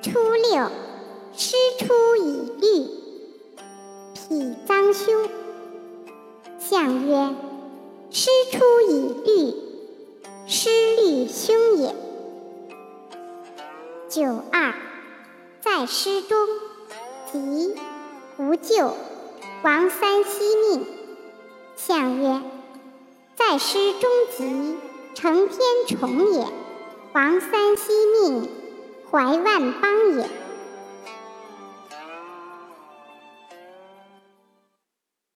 初六，师出以律，否臧凶。象曰：师出以律，师律凶也。九二，在师中，吉，无咎。王三息命。象曰：在师中吉，承天宠也。王三息命。怀万邦也。